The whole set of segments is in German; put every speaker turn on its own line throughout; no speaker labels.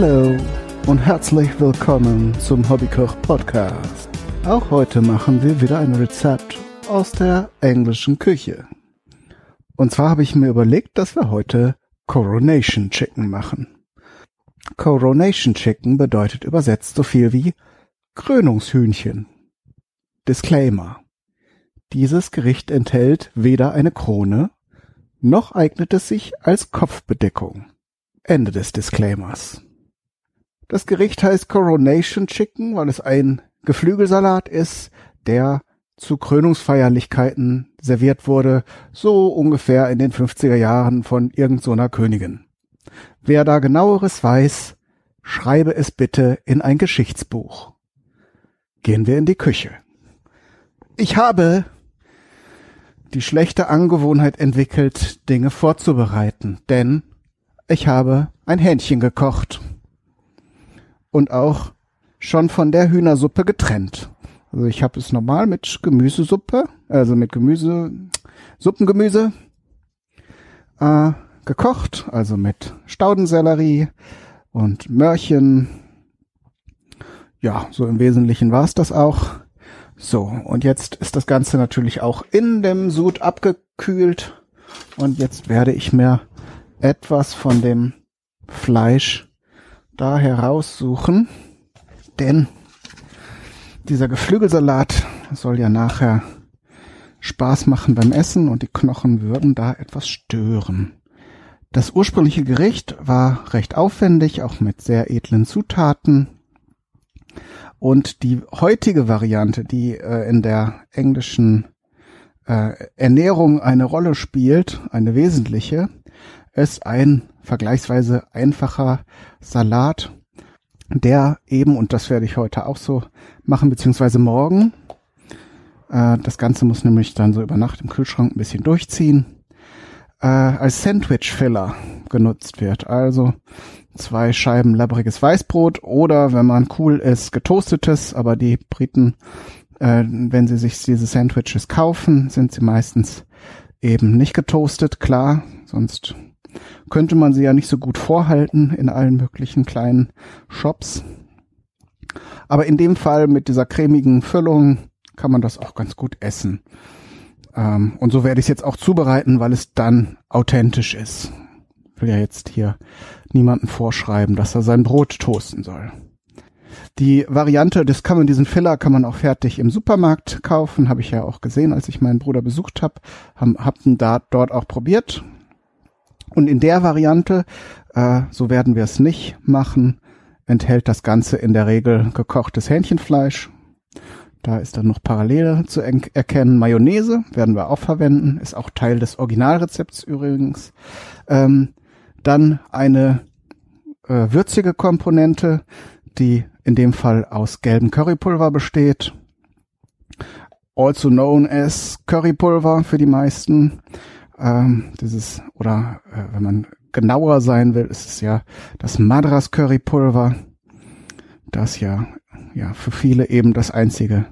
Hallo und herzlich willkommen zum Hobbykoch Podcast. Auch heute machen wir wieder ein Rezept aus der englischen Küche. Und zwar habe ich mir überlegt, dass wir heute Coronation Chicken machen. Coronation Chicken bedeutet übersetzt so viel wie Krönungshühnchen. Disclaimer. Dieses Gericht enthält weder eine Krone, noch eignet es sich als Kopfbedeckung. Ende des Disclaimers. Das Gericht heißt Coronation Chicken, weil es ein Geflügelsalat ist, der zu Krönungsfeierlichkeiten serviert wurde, so ungefähr in den 50er Jahren von irgendeiner so Königin. Wer da genaueres weiß, schreibe es bitte in ein Geschichtsbuch. Gehen wir in die Küche. Ich habe die schlechte Angewohnheit entwickelt, Dinge vorzubereiten, denn ich habe ein Hähnchen gekocht und auch schon von der Hühnersuppe getrennt. Also ich habe es normal mit Gemüsesuppe, also mit Gemüse, Suppengemüse äh, gekocht, also mit Staudensellerie und Mörchen. Ja, so im Wesentlichen war es das auch. So, und jetzt ist das Ganze natürlich auch in dem Sud abgekühlt. Und jetzt werde ich mir etwas von dem Fleisch da heraussuchen. Denn dieser Geflügelsalat soll ja nachher Spaß machen beim Essen und die Knochen würden da etwas stören. Das ursprüngliche Gericht war recht aufwendig, auch mit sehr edlen Zutaten. Und die heutige Variante, die äh, in der englischen äh, Ernährung eine Rolle spielt, eine wesentliche, ist ein vergleichsweise einfacher Salat, der eben, und das werde ich heute auch so machen, beziehungsweise morgen, äh, das Ganze muss nämlich dann so über Nacht im Kühlschrank ein bisschen durchziehen, äh, als Sandwich-Filler genutzt wird. Also zwei Scheiben labbriges Weißbrot oder, wenn man cool ist, getoastetes, aber die Briten, äh, wenn sie sich diese Sandwiches kaufen, sind sie meistens eben nicht getoastet, klar, sonst könnte man sie ja nicht so gut vorhalten in allen möglichen kleinen Shops. Aber in dem Fall mit dieser cremigen Füllung kann man das auch ganz gut essen. Ähm, und so werde ich es jetzt auch zubereiten, weil es dann authentisch ist will ja jetzt hier niemanden vorschreiben, dass er sein Brot toasten soll. Die Variante des kann man diesen Filler kann man auch fertig im Supermarkt kaufen, habe ich ja auch gesehen, als ich meinen Bruder besucht habe, haben hab ihn da dort auch probiert. Und in der Variante, äh, so werden wir es nicht machen, enthält das Ganze in der Regel gekochtes Hähnchenfleisch. Da ist dann noch Parallele zu erkennen. Mayonnaise werden wir auch verwenden, ist auch Teil des Originalrezepts übrigens. Ähm, dann eine äh, würzige Komponente, die in dem Fall aus gelbem Currypulver besteht. Also known as Currypulver für die meisten. Ähm, dieses, oder äh, wenn man genauer sein will, ist es ja das Madras Currypulver, das ja, ja für viele eben das einzige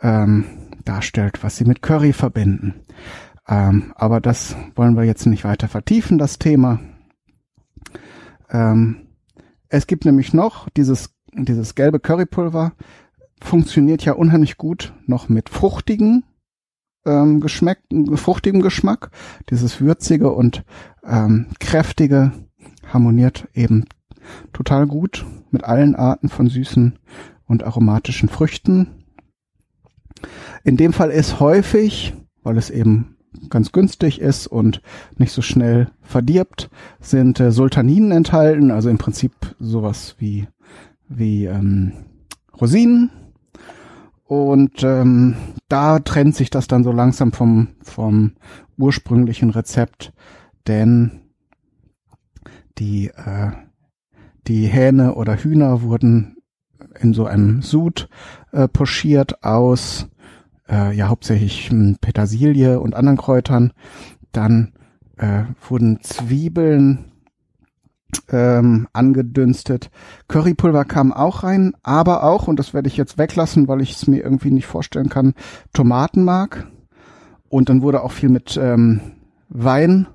ähm, darstellt, was sie mit Curry verbinden. Ähm, aber das wollen wir jetzt nicht weiter vertiefen, das Thema. Ähm, es gibt nämlich noch dieses, dieses gelbe Currypulver, funktioniert ja unheimlich gut noch mit fruchtigen ähm, Geschmack, fruchtigem Geschmack. Dieses würzige und ähm, kräftige harmoniert eben total gut mit allen Arten von süßen und aromatischen Früchten. In dem Fall ist häufig, weil es eben ganz günstig ist und nicht so schnell verdirbt, sind äh, Sultaninen enthalten, also im Prinzip sowas wie, wie ähm, Rosinen. Und ähm, da trennt sich das dann so langsam vom, vom ursprünglichen Rezept, denn die, äh, die Hähne oder Hühner wurden in so einem Sud äh, pochiert aus äh, ja hauptsächlich hm, Petersilie und anderen Kräutern. Dann äh, wurden Zwiebeln ähm, angedünstet. Currypulver kam auch rein, aber auch, und das werde ich jetzt weglassen, weil ich es mir irgendwie nicht vorstellen kann, Tomatenmark. Und dann wurde auch viel mit ähm, Wein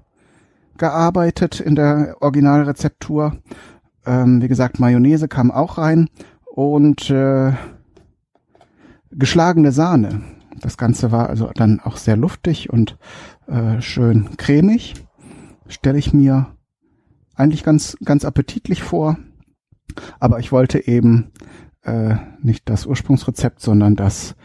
gearbeitet in der Originalrezeptur. Ähm, wie gesagt, Mayonnaise kam auch rein und äh, geschlagene Sahne. Das Ganze war also dann auch sehr luftig und äh, schön cremig. Stelle ich mir eigentlich ganz, ganz appetitlich vor. Aber ich wollte eben äh, nicht das Ursprungsrezept, sondern das,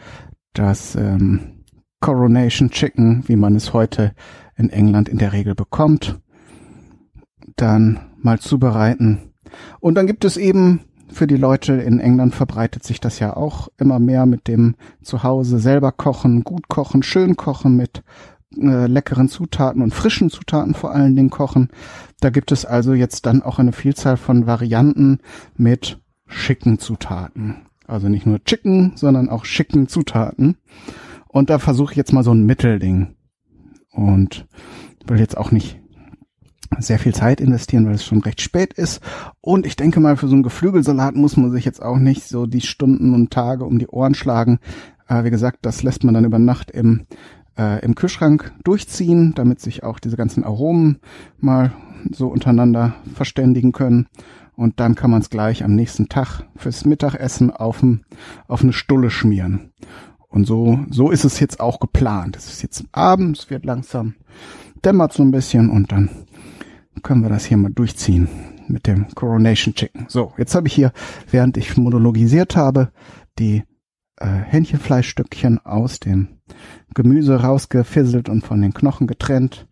das ähm, Coronation Chicken, wie man es heute in England in der Regel bekommt, dann mal zubereiten. Und dann gibt es eben für die Leute in England verbreitet sich das ja auch immer mehr mit dem Zuhause selber kochen, gut kochen, schön kochen mit äh, leckeren Zutaten und frischen Zutaten vor allen Dingen kochen. Da gibt es also jetzt dann auch eine Vielzahl von Varianten mit schicken Zutaten. Also nicht nur Chicken, sondern auch schicken Zutaten. Und da versuche ich jetzt mal so ein Mittelding. Und will jetzt auch nicht sehr viel Zeit investieren, weil es schon recht spät ist. Und ich denke mal, für so einen Geflügelsalat muss man sich jetzt auch nicht so die Stunden und Tage um die Ohren schlagen. Äh, wie gesagt, das lässt man dann über Nacht im, äh, im Kühlschrank durchziehen, damit sich auch diese ganzen Aromen mal so untereinander verständigen können. Und dann kann man es gleich am nächsten Tag fürs Mittagessen auf, auf eine Stulle schmieren. Und so, so ist es jetzt auch geplant. Es ist jetzt abends, wird langsam dämmert so ein bisschen und dann können wir das hier mal durchziehen mit dem Coronation Chicken. So, jetzt habe ich hier, während ich monologisiert habe, die äh, Hähnchenfleischstückchen aus dem Gemüse rausgefisselt und von den Knochen getrennt,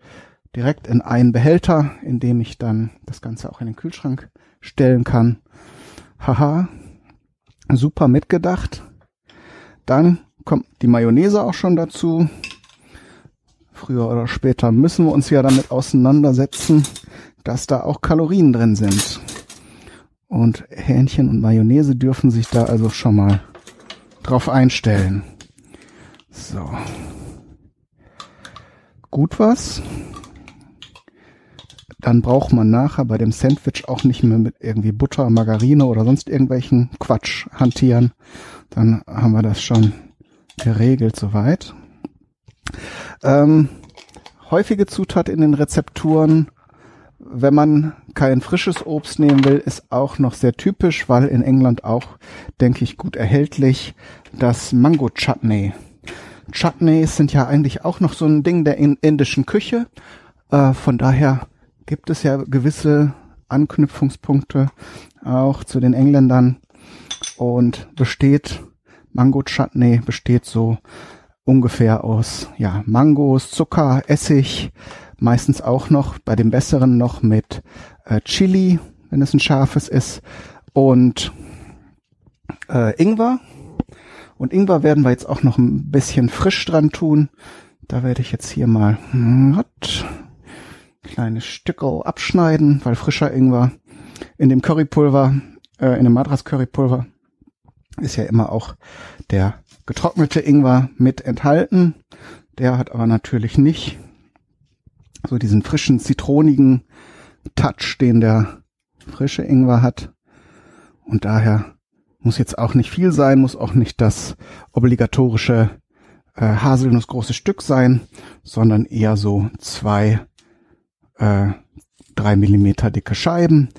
direkt in einen Behälter, in dem ich dann das Ganze auch in den Kühlschrank stellen kann. Haha, super mitgedacht. Dann kommt die Mayonnaise auch schon dazu. Früher oder später müssen wir uns ja damit auseinandersetzen, dass da auch Kalorien drin sind. Und Hähnchen und Mayonnaise dürfen sich da also schon mal drauf einstellen. So. Gut was. Dann braucht man nachher bei dem Sandwich auch nicht mehr mit irgendwie Butter, Margarine oder sonst irgendwelchen Quatsch hantieren. Dann haben wir das schon geregelt soweit. Ähm, häufige Zutat in den Rezepturen wenn man kein frisches Obst nehmen will, ist auch noch sehr typisch, weil in England auch, denke ich, gut erhältlich, das Mango Chutney. Chutneys sind ja eigentlich auch noch so ein Ding der indischen Küche. Äh, von daher gibt es ja gewisse Anknüpfungspunkte auch zu den Engländern und besteht Mango Chutney besteht so ungefähr aus ja Mangos, Zucker, Essig, meistens auch noch bei dem besseren noch mit äh, Chili, wenn es ein scharfes ist und äh, Ingwer. Und Ingwer werden wir jetzt auch noch ein bisschen frisch dran tun. Da werde ich jetzt hier mal what, kleine Stücke abschneiden, weil frischer Ingwer in dem Currypulver, äh, in dem Madras Currypulver ist ja immer auch der getrocknete Ingwer mit enthalten. Der hat aber natürlich nicht so diesen frischen, zitronigen Touch, den der frische Ingwer hat. Und daher muss jetzt auch nicht viel sein, muss auch nicht das obligatorische äh, Haselnussgroße Stück sein, sondern eher so zwei, äh, drei Millimeter dicke Scheiben.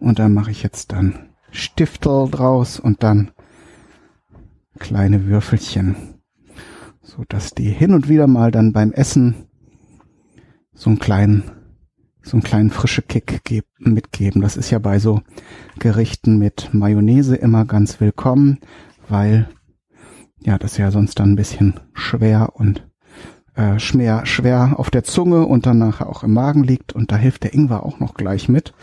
Und dann mache ich jetzt dann Stiftel draus und dann kleine Würfelchen, so dass die hin und wieder mal dann beim Essen so einen kleinen, so einen kleinen frische Kick geb, mitgeben. Das ist ja bei so Gerichten mit Mayonnaise immer ganz willkommen, weil ja, das ja sonst dann ein bisschen schwer und äh, schwer, schwer auf der Zunge und dann nachher auch im Magen liegt und da hilft der Ingwer auch noch gleich mit.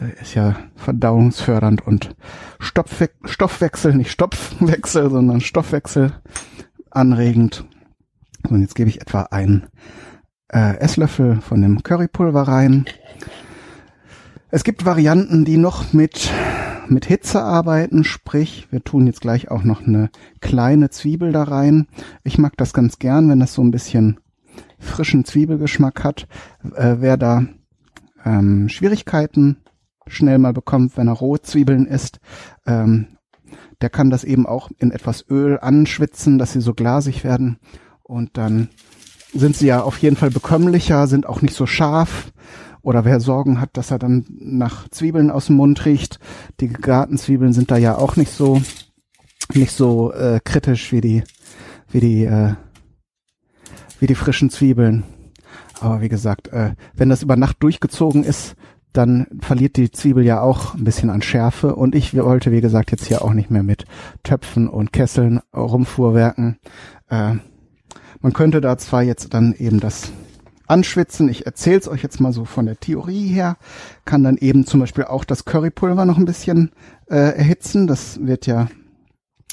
Der ist ja verdauungsfördernd und Stoffwe Stoffwechsel, nicht Stopfwechsel, sondern Stoffwechsel anregend. Und jetzt gebe ich etwa einen äh, Esslöffel von dem Currypulver rein. Es gibt Varianten, die noch mit mit Hitze arbeiten, sprich, wir tun jetzt gleich auch noch eine kleine Zwiebel da rein. Ich mag das ganz gern, wenn das so ein bisschen frischen Zwiebelgeschmack hat. Äh, wer da ähm, Schwierigkeiten schnell mal bekommt, wenn er rohe Zwiebeln isst, ähm, der kann das eben auch in etwas Öl anschwitzen, dass sie so glasig werden und dann sind sie ja auf jeden Fall bekömmlicher, sind auch nicht so scharf oder wer Sorgen hat, dass er dann nach Zwiebeln aus dem Mund riecht. Die Gartenzwiebeln sind da ja auch nicht so nicht so äh, kritisch wie die wie die äh, wie die frischen Zwiebeln. Aber wie gesagt, äh, wenn das über Nacht durchgezogen ist, dann verliert die Zwiebel ja auch ein bisschen an Schärfe. Und ich wollte, wie gesagt, jetzt hier auch nicht mehr mit Töpfen und Kesseln rumfuhrwerken. Äh, man könnte da zwar jetzt dann eben das anschwitzen. Ich erzähle es euch jetzt mal so von der Theorie her. Kann dann eben zum Beispiel auch das Currypulver noch ein bisschen äh, erhitzen. Das wird ja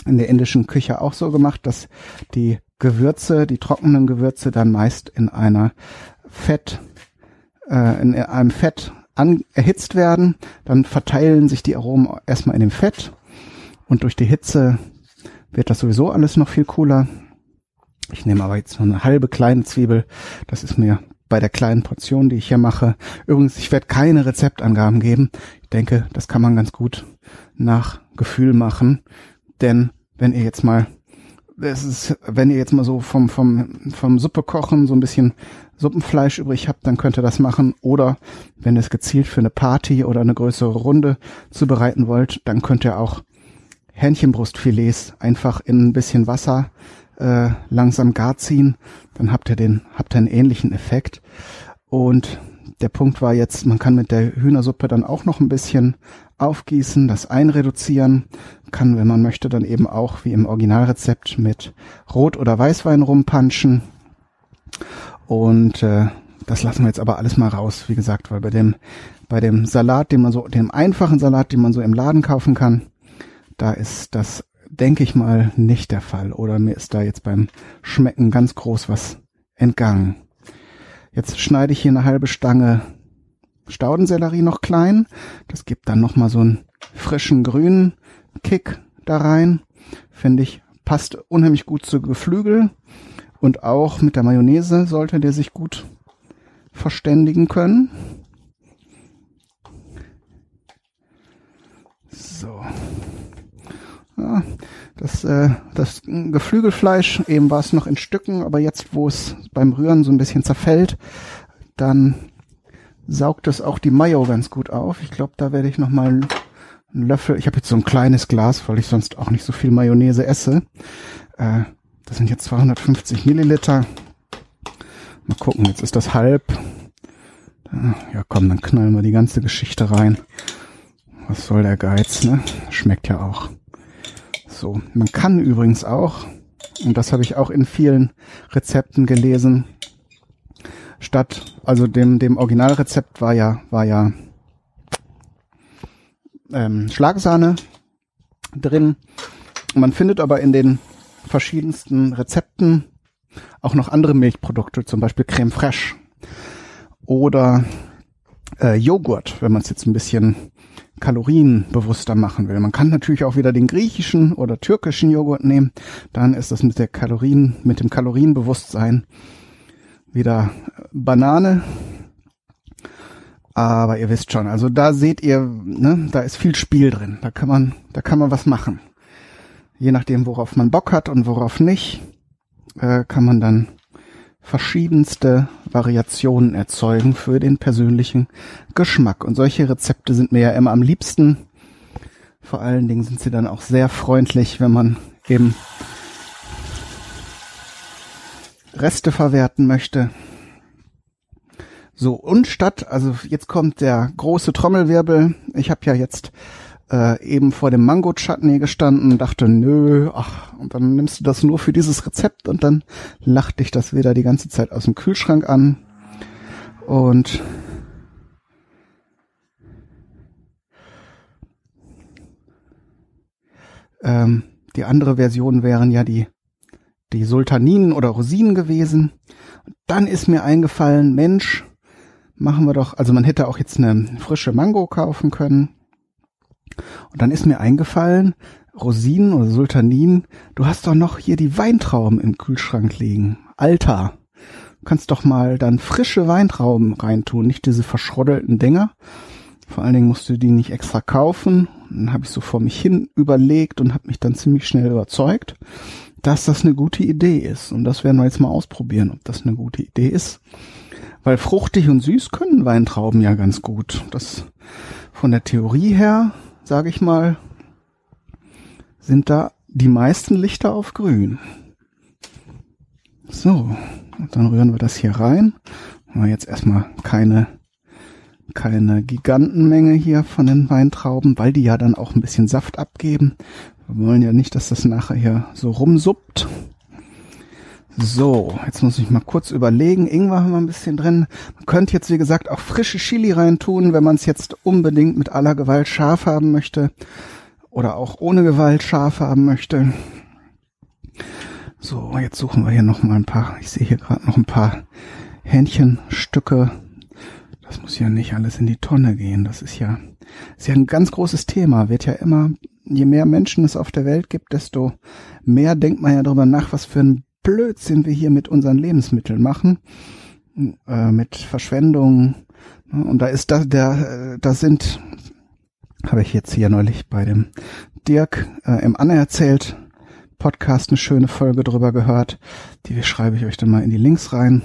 in der indischen Küche auch so gemacht, dass die Gewürze, die trockenen Gewürze dann meist in einer Fett, äh, in einem Fett an, erhitzt werden. Dann verteilen sich die Aromen erstmal in dem Fett und durch die Hitze wird das sowieso alles noch viel cooler. Ich nehme aber jetzt nur eine halbe kleine Zwiebel. Das ist mir bei der kleinen Portion, die ich hier mache. Übrigens, ich werde keine Rezeptangaben geben. Ich denke, das kann man ganz gut nach Gefühl machen. Denn wenn ihr jetzt mal, es ist, wenn ihr jetzt mal so vom, vom, vom Suppe kochen so ein bisschen Suppenfleisch übrig habt, dann könnt ihr das machen. Oder wenn ihr es gezielt für eine Party oder eine größere Runde zubereiten wollt, dann könnt ihr auch Hähnchenbrustfilets einfach in ein bisschen Wasser äh, langsam gar ziehen, dann habt ihr den, habt ihr einen ähnlichen Effekt. Und der Punkt war jetzt, man kann mit der Hühnersuppe dann auch noch ein bisschen aufgießen, das einreduzieren, kann, wenn man möchte, dann eben auch wie im Originalrezept mit Rot- oder Weißwein rumpanschen. Und äh, das lassen wir jetzt aber alles mal raus, wie gesagt, weil bei dem bei dem Salat, den man so, dem einfachen Salat, den man so im Laden kaufen kann, da ist das denke ich mal, nicht der Fall. Oder mir ist da jetzt beim Schmecken ganz groß was entgangen. Jetzt schneide ich hier eine halbe Stange Staudensellerie noch klein. Das gibt dann nochmal so einen frischen grünen Kick da rein. Finde ich, passt unheimlich gut zu Geflügel. Und auch mit der Mayonnaise sollte der sich gut verständigen können. So. Ja, das, äh, das Geflügelfleisch, eben war es noch in Stücken, aber jetzt, wo es beim Rühren so ein bisschen zerfällt, dann saugt es auch die Mayo ganz gut auf. Ich glaube, da werde ich noch mal einen Löffel, ich habe jetzt so ein kleines Glas, weil ich sonst auch nicht so viel Mayonnaise esse. Äh, das sind jetzt 250 Milliliter. Mal gucken, jetzt ist das halb. Ja, komm, dann knallen wir die ganze Geschichte rein. Was soll der Geiz, ne? Schmeckt ja auch. So, man kann übrigens auch, und das habe ich auch in vielen Rezepten gelesen, statt, also dem, dem Originalrezept war ja, war ja ähm, Schlagsahne drin. Man findet aber in den verschiedensten Rezepten auch noch andere Milchprodukte, zum Beispiel Creme Fraiche oder äh, Joghurt, wenn man es jetzt ein bisschen kalorienbewusster machen will. Man kann natürlich auch wieder den griechischen oder türkischen Joghurt nehmen. Dann ist das mit der Kalorien, mit dem Kalorienbewusstsein wieder Banane. Aber ihr wisst schon, also da seht ihr, ne, da ist viel Spiel drin. Da kann man, da kann man was machen. Je nachdem, worauf man Bock hat und worauf nicht, äh, kann man dann verschiedenste Variationen erzeugen für den persönlichen Geschmack. Und solche Rezepte sind mir ja immer am liebsten. Vor allen Dingen sind sie dann auch sehr freundlich, wenn man eben Reste verwerten möchte. So, und statt, also jetzt kommt der große Trommelwirbel. Ich habe ja jetzt äh, eben vor dem Mango-Chutney gestanden dachte, nö, ach, und dann nimmst du das nur für dieses Rezept und dann lacht dich das wieder die ganze Zeit aus dem Kühlschrank an. Und ähm, die andere Version wären ja die, die Sultaninen oder Rosinen gewesen. Und dann ist mir eingefallen, Mensch, machen wir doch, also man hätte auch jetzt eine frische Mango kaufen können und dann ist mir eingefallen, Rosinen oder Sultanin, du hast doch noch hier die Weintrauben im Kühlschrank liegen. Alter, du kannst doch mal dann frische Weintrauben reintun, nicht diese verschroddelten Dinger. Vor allen Dingen musst du die nicht extra kaufen. Dann habe ich so vor mich hin überlegt und habe mich dann ziemlich schnell überzeugt, dass das eine gute Idee ist. Und das werden wir jetzt mal ausprobieren, ob das eine gute Idee ist. Weil fruchtig und süß können Weintrauben ja ganz gut. Das von der Theorie her, sage ich mal, sind da die meisten Lichter auf grün. So, dann rühren wir das hier rein. Haben wir jetzt erstmal keine keine Gigantenmenge hier von den Weintrauben, weil die ja dann auch ein bisschen Saft abgeben. Wir wollen ja nicht, dass das nachher hier so rumsuppt. So, jetzt muss ich mal kurz überlegen. Ingwer haben wir ein bisschen drin. Man könnte jetzt, wie gesagt, auch frische Chili reintun, wenn man es jetzt unbedingt mit aller Gewalt scharf haben möchte. Oder auch ohne Gewalt scharf haben möchte. So, jetzt suchen wir hier noch mal ein paar. Ich sehe hier gerade noch ein paar Hähnchenstücke. Das muss ja nicht alles in die Tonne gehen. Das ist ja, ist ja ein ganz großes Thema. Wird ja immer, je mehr Menschen es auf der Welt gibt, desto mehr denkt man ja darüber nach, was für ein Blödsinn wir hier mit unseren Lebensmitteln machen, äh, mit Verschwendung. Und da ist da, der, da sind, habe ich jetzt hier neulich bei dem Dirk äh, im Anne erzählt, Podcast eine schöne Folge drüber gehört. Die schreibe ich euch dann mal in die Links rein.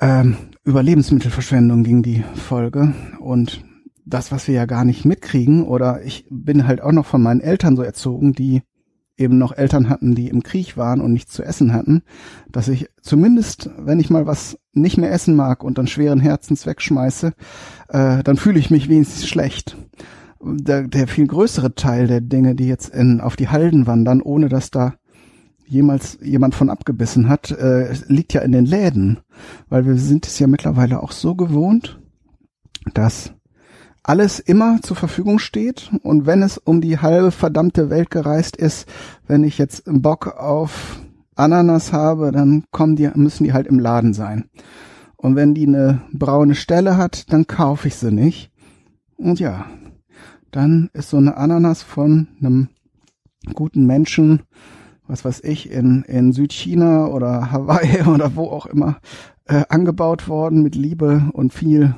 Ähm, über Lebensmittelverschwendung ging die Folge und das, was wir ja gar nicht mitkriegen, oder ich bin halt auch noch von meinen Eltern so erzogen, die eben noch Eltern hatten, die im Krieg waren und nichts zu essen hatten, dass ich zumindest, wenn ich mal was nicht mehr essen mag und dann schweren Herzens wegschmeiße, äh, dann fühle ich mich wenigstens schlecht. Der, der viel größere Teil der Dinge, die jetzt in, auf die Halden wandern, ohne dass da jemals jemand von abgebissen hat, äh, liegt ja in den Läden, weil wir sind es ja mittlerweile auch so gewohnt, dass alles immer zur Verfügung steht und wenn es um die halbe verdammte Welt gereist ist, wenn ich jetzt Bock auf Ananas habe, dann kommen die, müssen die halt im Laden sein. Und wenn die eine braune Stelle hat, dann kaufe ich sie nicht. Und ja, dann ist so eine Ananas von einem guten Menschen, was weiß ich, in, in Südchina oder Hawaii oder wo auch immer, äh, angebaut worden mit Liebe und viel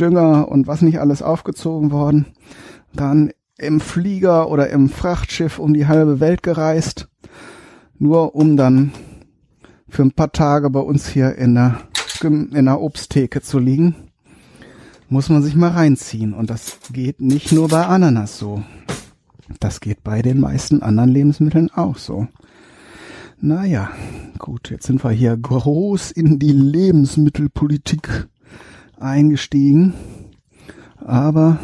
Dünger und was nicht alles aufgezogen worden, dann im Flieger oder im Frachtschiff um die halbe Welt gereist, nur um dann für ein paar Tage bei uns hier in der, in der Obsttheke zu liegen, muss man sich mal reinziehen. Und das geht nicht nur bei Ananas so. Das geht bei den meisten anderen Lebensmitteln auch so. Naja, gut, jetzt sind wir hier groß in die Lebensmittelpolitik eingestiegen. Aber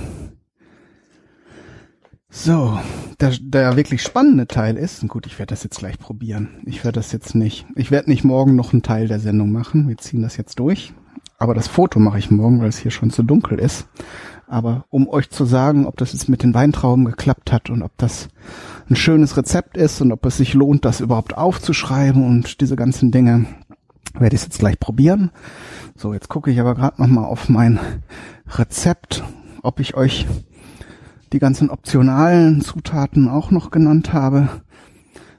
so, der, der wirklich spannende Teil ist, gut, ich werde das jetzt gleich probieren. Ich werde das jetzt nicht, ich werde nicht morgen noch einen Teil der Sendung machen. Wir ziehen das jetzt durch. Aber das Foto mache ich morgen, weil es hier schon zu dunkel ist. Aber um euch zu sagen, ob das jetzt mit den Weintrauben geklappt hat und ob das ein schönes Rezept ist und ob es sich lohnt, das überhaupt aufzuschreiben und diese ganzen Dinge, werde ich jetzt gleich probieren. So, jetzt gucke ich aber gerade noch mal auf mein Rezept, ob ich euch die ganzen optionalen Zutaten auch noch genannt habe.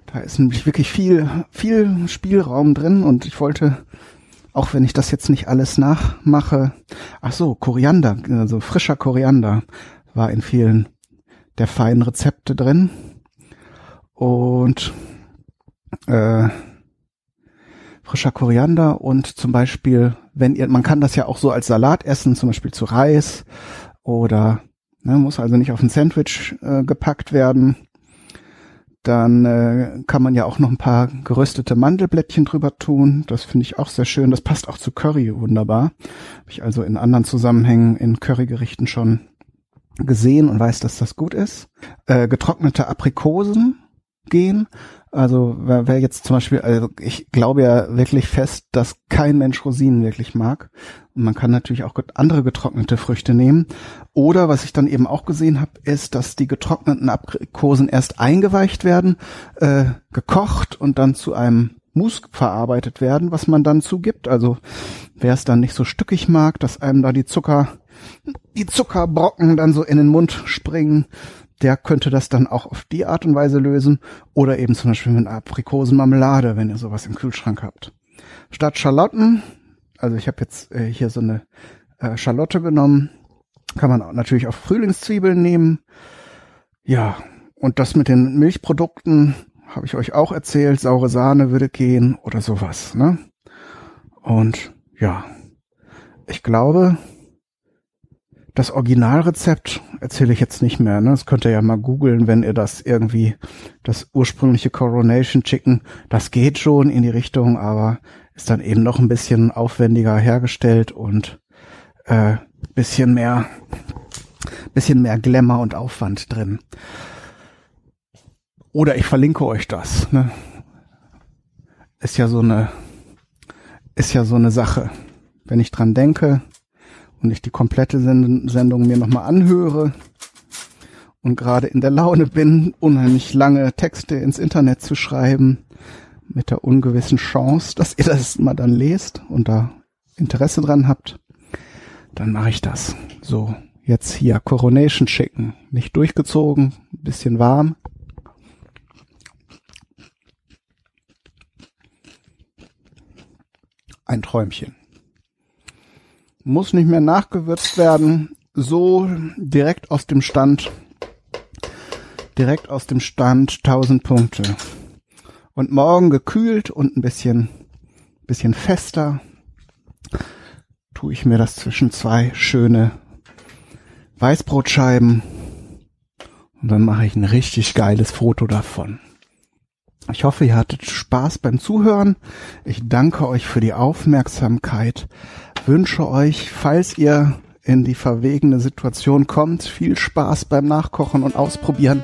Da ist nämlich wirklich viel, viel Spielraum drin und ich wollte, auch wenn ich das jetzt nicht alles nachmache, ach so, Koriander, also frischer Koriander war in vielen der feinen Rezepte drin. Und äh, frischer Koriander und zum Beispiel, wenn ihr, man kann das ja auch so als Salat essen, zum Beispiel zu Reis oder ne, muss also nicht auf ein Sandwich äh, gepackt werden. Dann äh, kann man ja auch noch ein paar geröstete Mandelblättchen drüber tun. Das finde ich auch sehr schön. Das passt auch zu Curry wunderbar. Habe ich also in anderen Zusammenhängen in Currygerichten schon gesehen und weiß, dass das gut ist. Äh, getrocknete Aprikosen gehen. Also wer, jetzt zum Beispiel, also ich glaube ja wirklich fest, dass kein Mensch Rosinen wirklich mag. Und man kann natürlich auch andere getrocknete Früchte nehmen. Oder was ich dann eben auch gesehen habe, ist, dass die getrockneten Aprikosen erst eingeweicht werden, äh, gekocht und dann zu einem Mousse verarbeitet werden, was man dann zugibt. Also wer es dann nicht so stückig mag, dass einem da die Zucker, die Zuckerbrocken dann so in den Mund springen, der könnte das dann auch auf die Art und Weise lösen oder eben zum Beispiel mit Aprikosenmarmelade, wenn ihr sowas im Kühlschrank habt. Statt Schalotten, also ich habe jetzt äh, hier so eine äh, Schalotte genommen, kann man auch natürlich auch Frühlingszwiebeln nehmen. Ja, und das mit den Milchprodukten habe ich euch auch erzählt, saure Sahne würde gehen oder sowas, ne? Und ja, ich glaube, das Originalrezept erzähle ich jetzt nicht mehr. Ne? Das könnt ihr ja mal googeln, wenn ihr das irgendwie, das ursprüngliche Coronation Chicken, das geht schon in die Richtung, aber ist dann eben noch ein bisschen aufwendiger hergestellt und äh, bisschen mehr, bisschen mehr Glamour und Aufwand drin. Oder ich verlinke euch das. Ne? Ist ja so eine, ist ja so eine Sache. Wenn ich dran denke, und ich die komplette Sendung mir nochmal anhöre und gerade in der Laune bin, unheimlich lange Texte ins Internet zu schreiben, mit der ungewissen Chance, dass ihr das mal dann lest und da Interesse dran habt, dann mache ich das. So, jetzt hier Coronation Chicken. Nicht durchgezogen, bisschen warm. Ein Träumchen muss nicht mehr nachgewürzt werden. So direkt aus dem Stand, direkt aus dem Stand 1000 Punkte. Und morgen gekühlt und ein bisschen, bisschen fester tue ich mir das zwischen zwei schöne Weißbrotscheiben und dann mache ich ein richtig geiles Foto davon. Ich hoffe, ihr hattet Spaß beim Zuhören. Ich danke euch für die Aufmerksamkeit wünsche euch, falls ihr in die verwegene Situation kommt, viel Spaß beim Nachkochen und Ausprobieren.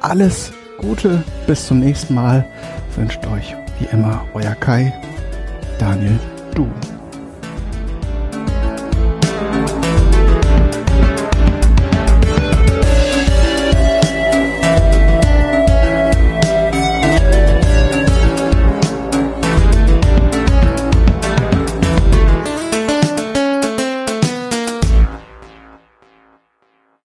Alles Gute, bis zum nächsten Mal. Wünscht euch wie immer euer Kai, Daniel, du.